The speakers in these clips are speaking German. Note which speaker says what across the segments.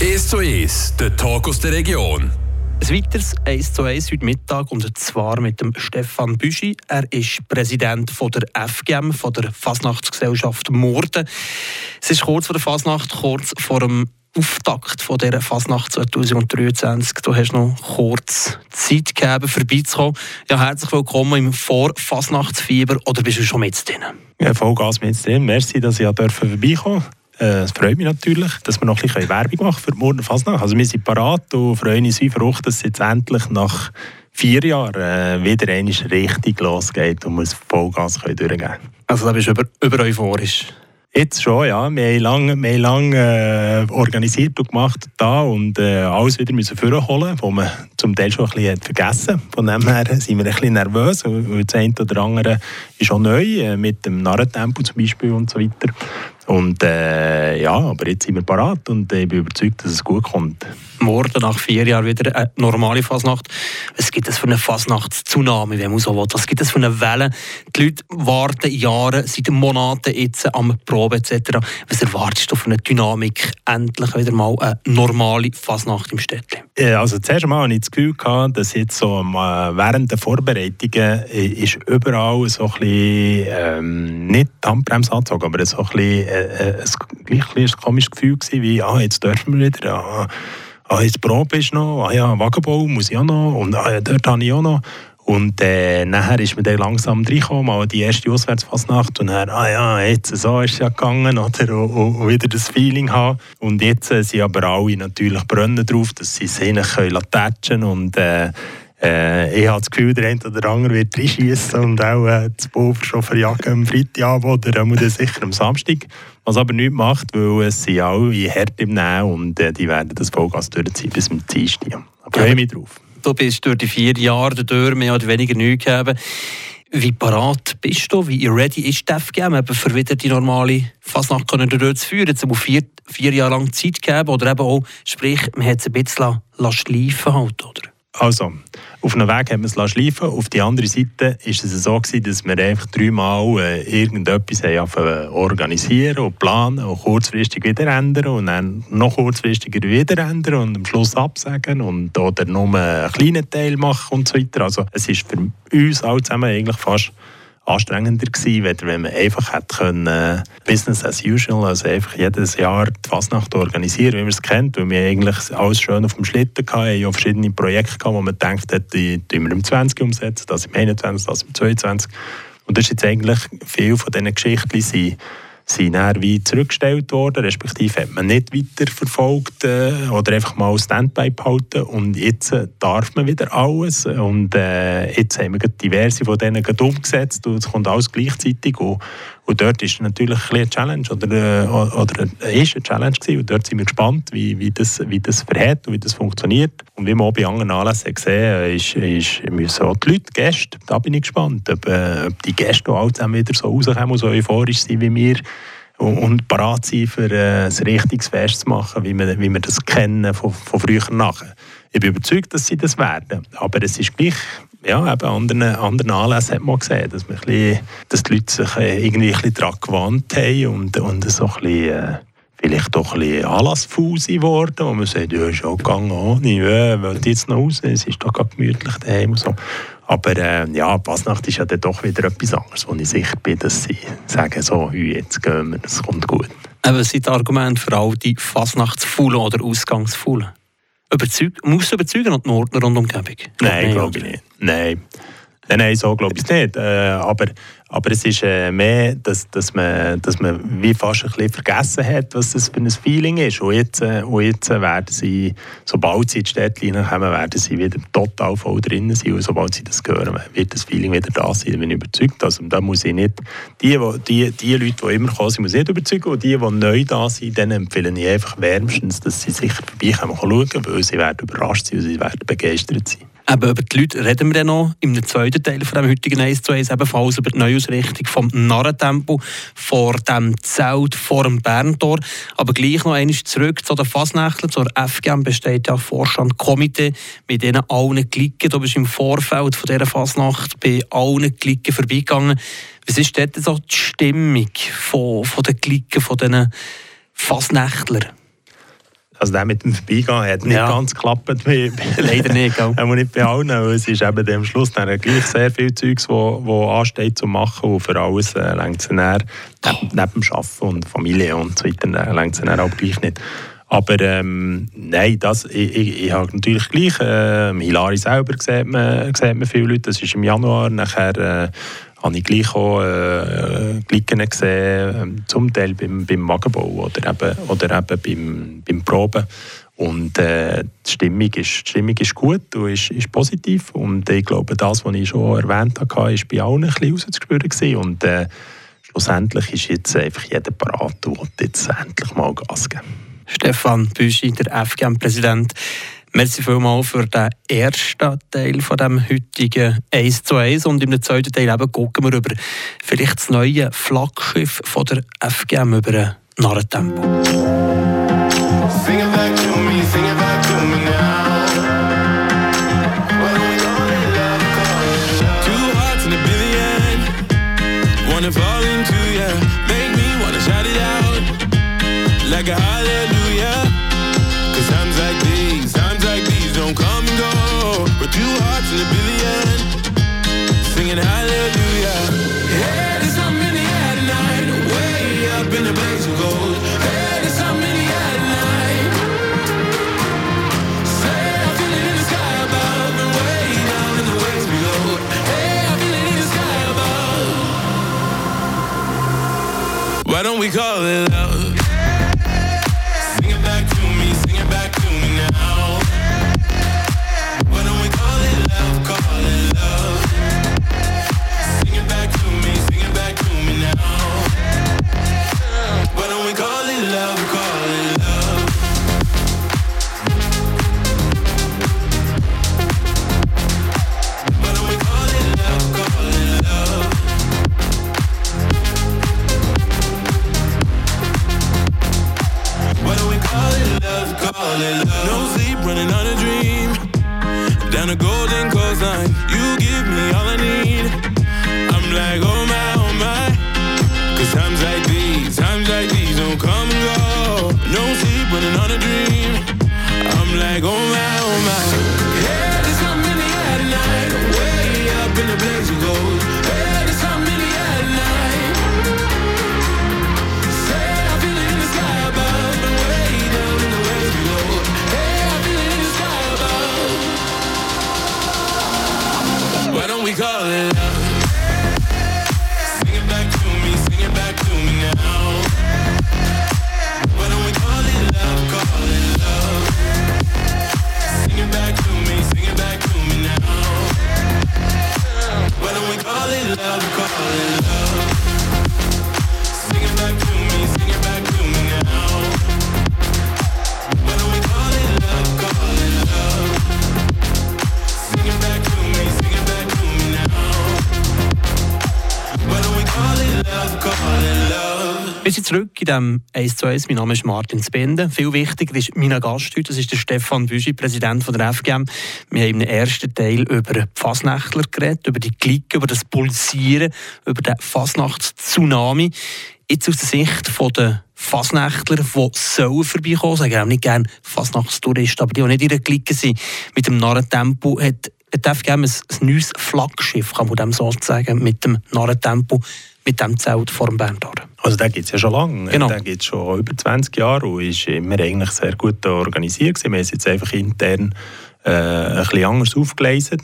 Speaker 1: 1 zu 1, der Talk aus der Region.
Speaker 2: Ein weiteres 1 zu 1 heute Mittag und zwar mit dem Stefan Büschi. Er ist Präsident von der FGM, von der Fasnachtsgesellschaft Morden. Es ist kurz vor der Fasnacht, kurz vor dem Auftakt von dieser Fasnacht 2023. Du hast noch kurz Zeit gegeben, vorbeizukommen. Ja, herzlich willkommen im Vor-Fasnachtsfieber oder bist du schon mit drin?
Speaker 3: Ja, Vollgas mit drin. Merci, dass ich vorbeikommen durfte. Äh, es freut mich natürlich, dass wir noch ein bisschen Werbung machen für die Murner Fasnacht. Also wir sind parat und freuen uns wie verrückt, dass es jetzt endlich nach vier Jahren äh, wieder einmal richtig losgeht und wir es Vollgas können durchgehen können.
Speaker 2: Also da bist du über, über euphorisch?
Speaker 3: Jetzt schon, ja. Wir haben lange, wir haben lange äh, organisiert und gemacht da und äh, alles wieder müssen vorholen, was man zum Teil schon ein bisschen vergessen Von dem her sind wir ein bisschen nervös, weil das eine oder andere ist auch neu, äh, mit dem Narrentempo zum Beispiel und so weiter. Und äh, ja, aber jetzt sind wir parat und ich bin überzeugt, dass es gut kommt.
Speaker 2: Morgen nach vier Jahren wieder eine normale Fasnacht. Was gibt es für eine Fasnachtstsunami, wenn man so will? Was gibt es für eine Welle? Die Leute warten Jahre, seit Monaten jetzt am Probe etc. Was erwartest du von einer Dynamik? Endlich wieder mal eine normale Fasnacht im Städtchen.
Speaker 3: Also zuerst einmal hatte ich das Gefühl, gehabt, dass jetzt so ähm, während der Vorbereitungen ist überall so ein bisschen, ähm, nicht die Handbremse angezogen, aber so ein bisschen äh, äh, ein, ein komisches Gefühl gewesen, wie, ah, jetzt dürfen wir wieder, ah, ah jetzt Probe ist noch, ah ja, Wagenbau muss ich auch noch und ah, ja, dort habe ich auch noch. Und äh, nachher ist man dann langsam reingekommen, mal die erste Auswärtsfasnacht und dann, ah ja, jetzt so ist es ja gegangen, oder? Und, und, wieder das Feeling haben. Und jetzt äh, sind aber alle natürlich brennen drauf, dass sie sich können und äh, äh, ich habe das Gefühl, der eine oder andere wird reinschießen und auch äh, das Pulver schon verjagen am Freitagabend oder am sicher am Samstag. Was aber nichts macht, weil es sind alle hart im Nähen und äh, die werden das Vollgas durchziehen bis zum Dienstag. Da freue mich drauf.
Speaker 2: Du bist durch die vier Jahre durch mehr oder weniger nichts gegeben. Wie parat bist du? Wie ready ist die FGM, eben für wieder die normale Fasnacht zu führen? Jetzt muss vier, vier Jahre lang Zeit geben oder eben auch, sprich, man hat es ein bisschen schleifen halt, oder?
Speaker 3: Also, auf einem Weg haben wir es schleifen Auf der anderen Seite war es so, gewesen, dass wir einfach dreimal äh, irgendetwas haben organisieren und planen und kurzfristig wieder ändern und dann noch kurzfristiger wieder ändern und am Schluss absagen und oder nur einen kleinen Teil machen und so weiter. Also, es ist für uns alle zusammen eigentlich fast anstrengender gewesen, wenn man einfach hätte können, Business as usual, also einfach jedes Jahr die Fasnacht organisieren, wie man es kennt, weil wir eigentlich alles schön auf dem Schlitten hatten, auch verschiedene Projekte gehabt, wo man denkt, die tun wir im 20 umsetzen, das im 21, das im 22. Und das ist jetzt eigentlich viel von diesen Geschichten sind sind dann wie zurückgestellt worden, respektive hat man nicht weiter verfolgt äh, oder einfach mal Standby behalten. Und jetzt äh, darf man wieder alles. Und äh, jetzt haben wir diverse von denen umgesetzt. Und es kommt alles gleichzeitig. Und, und dort ist natürlich ein eine Challenge oder, äh, oder ist eine Challenge gewesen. und dort sind wir gespannt, wie, wie, das, wie das verhält und wie das funktioniert. Und wie man auch bei anderen Anlässen gesehen ist, ist, müssen auch die Leute, die Gäste, da bin ich gespannt, ob, äh, ob die Gäste auch zusammen wieder so rauskommen und so euphorisch sind wie wir und, parat sind, für äh, ein richtiges Fest zu machen, wie wir, wie wir das kennen von, von früher nachher. Ich bin überzeugt, dass sie das werden. Aber es ist gleich ja, eben anderen, anderen Anlässen hat man gesehen, dass, man bisschen, dass die Leute sich äh, irgendwie ein bisschen daran gewandt haben und, und so ein bisschen, äh, vielleicht doch ein bisschen anlassfaul geworden, wo man sagt, ja, ist auch gegangen, ohne, ja, will jetzt noch raus, es ist doch gemütlich daheim und so. Aber äh, ja, Basnacht ist ja dann doch wieder etwas anderes, wo ich sicher bin, dass sie sagen, so, jetzt gehen wir, es kommt gut.
Speaker 2: Was sind Argumente für all die Fasnachtsfaulen oder Ausgangsfaulen? Überzeug, muss überzeugen an die Nordner und Umgebung?
Speaker 3: Nein, glaube ich nicht. Nein. Nein, nein, so glaube ich es nicht. Äh, aber aber es ist äh, mehr, dass, dass, man, dass man wie fast ein bisschen vergessen hat, was das für ein Feeling ist. Und jetzt, äh, und jetzt werden sie, sobald sie in die Städte kommen, werden sie wieder total voll drin sein. Und sobald sie das hören, wird das Feeling wieder da sein. Da bin ich überzeugt. Also, da muss ich nicht, die, die, die Leute, die immer kommen, muss ich nicht überzeugen. Und die, die neu da sind, denen empfehle ich einfach wärmstens, dass sie sicher vorbeikommen schauen, weil sie werden überrascht sein und sie werden begeistert sein.
Speaker 2: Eben über die Leute reden wir dann noch im zweiten Teil von dem heutigen 1 zu 1, ebenfalls über die Neuausrichtung vom Narrentempo vor dem Zelt vor dem Berntor. Aber gleich noch einmal zurück zu den Fasnächtlern. Zur FGM besteht ja Vorstand Komitee, mit denen allen Klicken. Du bist im Vorfeld von dieser Fasnacht bei allen Klicken vorbeigegangen. Was ist dort so die Stimmung von, von den Klicken, von diesen Fasnächtlern?
Speaker 3: Also der mit dem Vorbeigehen hat nicht
Speaker 2: Ja.
Speaker 3: ganz geklappt.
Speaker 2: Leider nicht, gell?
Speaker 3: Auch nicht bei allen, weil es ist eben am Schluss dann gleich sehr viel Zeugs, wo, wo ansteht zu machen und für alles äh, längt es dann neben, neben dem Arbeiten und Familie und so weiter längt es dann auch gleich nicht. Aber ähm, nein, das, ich, ich, ich habe natürlich gleich, äh, Hilari selber sieht man, sieht man viele Leute, das ist im Januar, nachher äh, habe ich gleich auch äh, Glicken gesehen, ähm, zum Teil beim, beim Wagenbau oder eben, oder eben beim, beim Proben. Und äh, die, Stimmung ist, die Stimmung ist gut und ist, ist positiv. Und ich glaube, das, was ich schon erwähnt habe, war bei allen ein bisschen rauszuspüren. Und äh, schlussendlich ist jetzt einfach jeder parat und jetzt endlich mal Gas geben.
Speaker 2: Stefan Büschi, der FGM-Präsident. Merci vielmals für den ersten Teil von dem heutigen 1 zu 1 und im zweiten Teil eben gucken wir über vielleicht das neue Flaggschiff von der FGM über Narrentempo.
Speaker 4: Why don't we call it love?
Speaker 5: Why don't we call it love?
Speaker 2: Wir sind zurück in dem 1 zu 1. Mein Name ist Martin Spende. Viel wichtiger ist mein Gast heute, das ist der Stefan Büschi, Präsident von der FGM. Wir haben im ersten Teil über Fasnächtler geredet, über die Klick, über das Pulsieren, über den Fasnachts-Tsunami. Jetzt aus der Sicht der Fasnächtler, die sollen vorbeikommen, sagen auch nicht gerne Fasnachtstouristen, aber die, die nicht in der Clique sind, mit dem Narrentempo, hat hat die FGM ein, ein neues Flaggschiff, kann man dem so sagen, mit dem Narrentempo, mit dem Zelt vor dem Berntor.
Speaker 3: Also den gibt es ja schon lange.
Speaker 2: Genau.
Speaker 3: Den gibt es schon über 20 Jahre und ist immer eigentlich sehr gut organisiert. gewesen. Wir haben es jetzt einfach intern äh, ein bisschen anders aufgeleistet.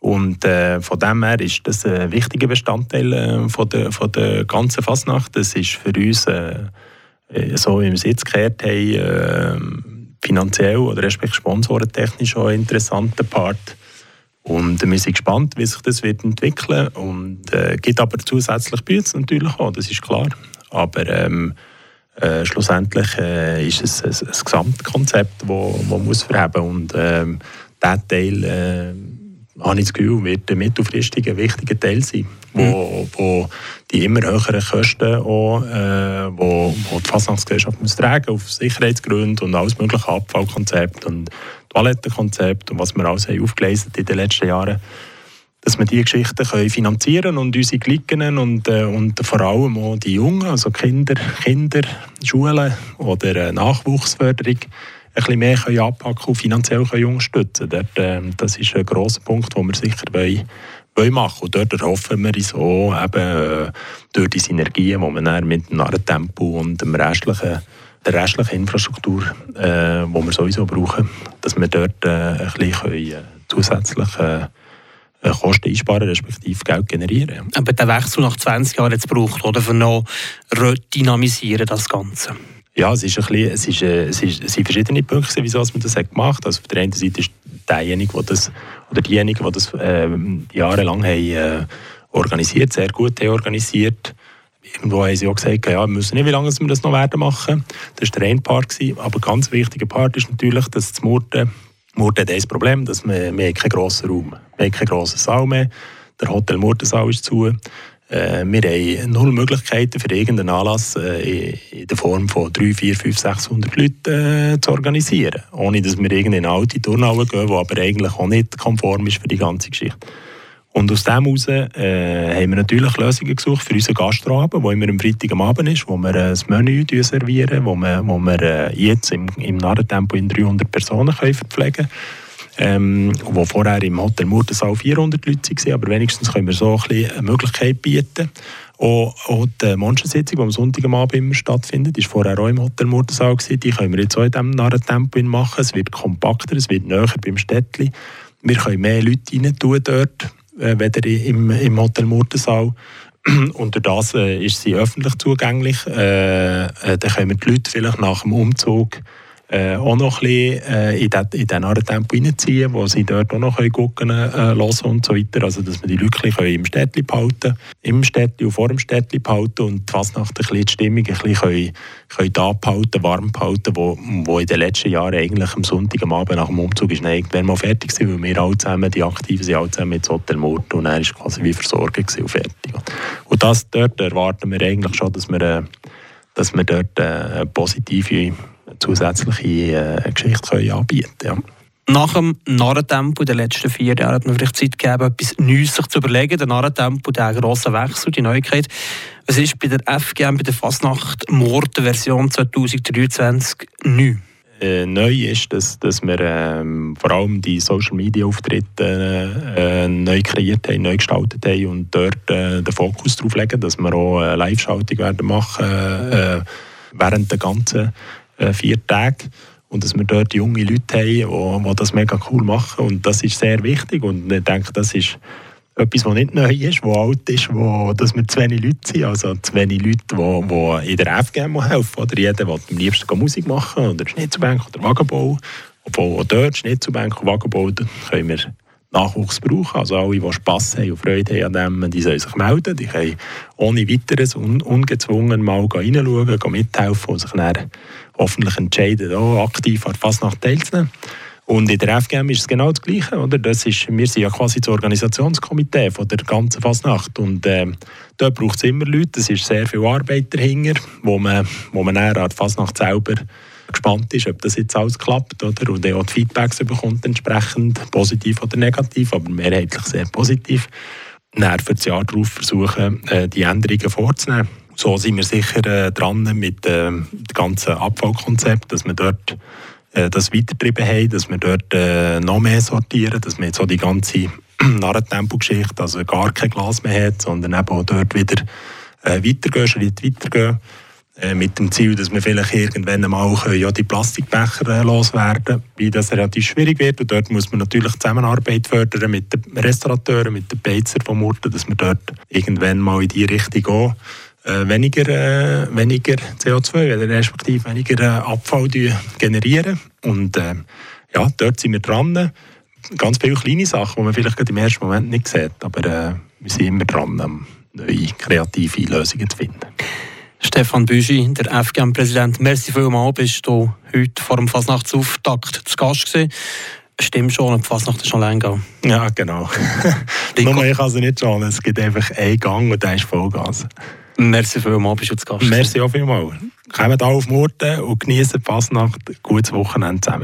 Speaker 3: Und äh, von dem her ist das ein wichtiger Bestandteil äh, von, der, von der ganzen Fasnacht. Das ist für uns, äh, äh, so wie wir es jetzt gehört haben, äh, finanziell oder respektive sponsorentechnisch auch ein interessanter Part. Und wir sind gespannt, wie sich das wird entwickeln. Und äh, gibt aber zusätzlich Bütze natürlich auch, das ist klar. Aber ähm, äh, schlussendlich äh, ist es ein, ein Gesamtkonzept, das wo, wo muss verheben. Und ähm, dieser Teil, äh, habe ich das Gefühl, wird mittelfristig ein wichtiger Teil sein, wo, wo die immer höheren Kosten auch, äh, wo, wo die Fasnachtsgesellschaft muss tragen auf Sicherheitsgründe und alles mögliche Abfallkonzept. Und Toilettenkonzept und was wir alles haben aufgeleistet in den letzten Jahren, dass wir diese Geschichten können finanzieren und unsere Klicken und, äh, und vor allem auch die Jungen, also Kinder, Kinder, Schulen oder äh, Nachwuchsförderung ein bisschen mehr können anpacken und finanziell können unterstützen können. äh, das ist ein grosser Punkt, den wir sicher wollen, wollen machen Und dort erhoffen wir uns auch eben, äh, durch die Synergien, die wir dann mit dem Narrentempo und dem restlichen der restlichen Infrastruktur, äh, die wir sowieso brauchen, dass wir dort äh, ein bisschen können, äh, zusätzlich äh, äh, Kosten einsparen, respektive Geld generieren.
Speaker 2: Aber der Wechsel nach 20 Jahren jetzt braucht, oder? Für noch redynamisieren das Ganze.
Speaker 3: Ja, es, ist ein bisschen, es, ist, äh, es, ist, es sind verschiedene Punkte, wieso man das hat gemacht hat. Also auf der einen Seite ist derjenige, der das, oder diejenigen, die das äh, jahrelang haben, äh, organisiert, sehr gut haben organisiert. Irgendwo haben sie auch gesagt, ja, wir müssen nicht, wie lange wir das noch werden machen. Das war der eine Part. Aber ein ganz wichtiger Part ist natürlich, dass das Murten, Murten hat das Problem, dass wir, wir haben keinen grossen Raum Wir haben keinen grossen Saal mehr. Der Hotel Murtensaal ist zu. Äh, wir haben null Möglichkeiten für irgendeinen Anlass äh, in der Form von 3, 4, 5, 600 Leuten äh, zu organisieren. Ohne dass wir in eine alte Turnhalle gehen, die aber eigentlich auch nicht konform ist für die ganze Geschichte. Und aus dem heraus äh, haben wir natürlich Lösungen gesucht für unseren Gastrabend, der immer am Freitag am Abend ist, wo wir äh, das Menü servieren, wo wir, wo wir äh, jetzt im, im Narrentempo in 300 Personen können verpflegen können. Ähm, wo vorher im Hotel Murtensaal 400 Leute waren, aber wenigstens können wir so ein bisschen eine Möglichkeit bieten. Auch, auch die Monstersitzung, die am Sonntag am Abend immer stattfindet, ist vorher auch im Hotel Murtensaal gewesen. Die können wir jetzt auch in diesem Narrentempo machen. Es wird kompakter, es wird näher beim Städtli. Wir können mehr Leute rein tun dort äh, weder im, im Hotel Murtensaal. Und durch das äh, ist sie öffentlich zugänglich. Äh, äh, dann können die Leute vielleicht nach dem Umzug äh, auch noch ein bisschen äh, in, den, in den Tempo reinziehen, wo sie dort auch noch können äh, und so weiter. Also, dass wir die Leute im Städtli behalten im Städtli und vor dem Städtli behalten und fast nach der die Stimmung ein bisschen können, können da behalten, warm behalten, wo, wo in den letzten Jahren eigentlich am Sonntag am Abend nach dem Umzug ist irgendwann mal fertig war, weil wir alle zusammen, die Aktiven sind alle zusammen ins Hotel Mord und er ist quasi wie versorgt und fertig. Und das, dort erwarten wir eigentlich schon, dass wir, äh, dass wir dort äh, positive zusätzliche äh, Geschichte können anbieten können. Ja.
Speaker 2: Nach dem Narrentempo in den letzten vier Jahren hat man vielleicht Zeit gegeben, etwas Neues sich zu überlegen. Der Narrentempo, der grosse Wechsel, die Neuigkeit. Was ist bei der FGM, bei der Fasnacht Morden Version 2023 neu?
Speaker 3: Äh, neu ist, dass, dass wir ähm, vor allem die Social Media Auftritte äh, neu kreiert haben, neu gestaltet haben und dort äh, den Fokus darauf legen, dass wir auch eine Live-Schaltung werden machen äh, während der ganzen äh, vier Tage. Und dass wir dort junge Leute haben, die, das mega cool machen. Und das ist sehr wichtig. Und ich denke, das ist etwas, was nicht neu ist, was alt ist, wo, dass wir zu wenig Leute sind. Also zu wenig Leute, die, in der FGM helfen. Oder jeder will am liebsten Musik machen oder Schnitzelbank oder Wagenbau. Obwohl auch dort Schnitzelbank und Wagenbau können wir Nachwuchs brauchen. Also alle, die Spass haben und Freude haben an dem, die sollen sich melden. Die können ohne weiteres un ungezwungen mal reinschauen, mithelfen und sich dann hoffentlich entscheiden, auch aktiv an der Fasnacht teilzunehmen. Und in der FGM ist es genau das Gleiche. Oder? Das ist, wir sind ja quasi das Organisationskomitee von der ganzen Fasnacht. Und äh, dort braucht es immer Leute. Es ist sehr viel Arbeit dahinter, wo man, wo man an der Fasnacht selber gespannt ist, ob das jetzt alles klappt. Oder? Und auch die Feedbacks bekommt entsprechend positiv oder negativ, aber mehrheitlich sehr positiv. Dann für das Jahr darauf versuchen, äh, die Änderungen vorzunehmen. So sind wir sicher äh, dran mit äh, dem ganzen Abfallkonzept, dass wir dort das weitergetrieben haben, dass wir dort noch mehr sortieren, dass wir jetzt auch die ganze Narrentempo-Geschichte, also gar kein Glas mehr hat, sondern eben auch dort wieder weitergehen, Schritt weitergehen. Äh, mit dem Ziel, dass wir vielleicht irgendwann einmal ja, die Plastikbecher äh, loswerden wie das relativ schwierig wird. Und dort muss man natürlich Zusammenarbeit fördern mit den Restaurateuren, mit den Beizer von Murten, dass wir dort irgendwann mal in die Richtung gehen äh, weniger, äh, weniger CO2, respektive weniger äh, Abfall generieren. Und äh, ja, dort sind wir dran. Ganz viele kleine Sachen, die man vielleicht im ersten Moment nicht sieht, aber äh, wir sind immer dran, neue kreative Lösungen zu finden.
Speaker 2: Stefan Büschi, der FGM-Präsident, merci vielmals, bist du heute vor dem Fasnachtsauftakt zu Gast gewesen. Stimmt schon, die Fasnacht ist schon gegangen.
Speaker 3: Ja, genau. Nur ich kann es nicht schon, es gibt einfach einen Gang und der ist Vollgas.
Speaker 2: Merci vielmals, bist du zu Gast.
Speaker 3: Merci auch vielmals. Kommt auf Murten und genießen die Fasnacht. Gutes Wochenende zusammen.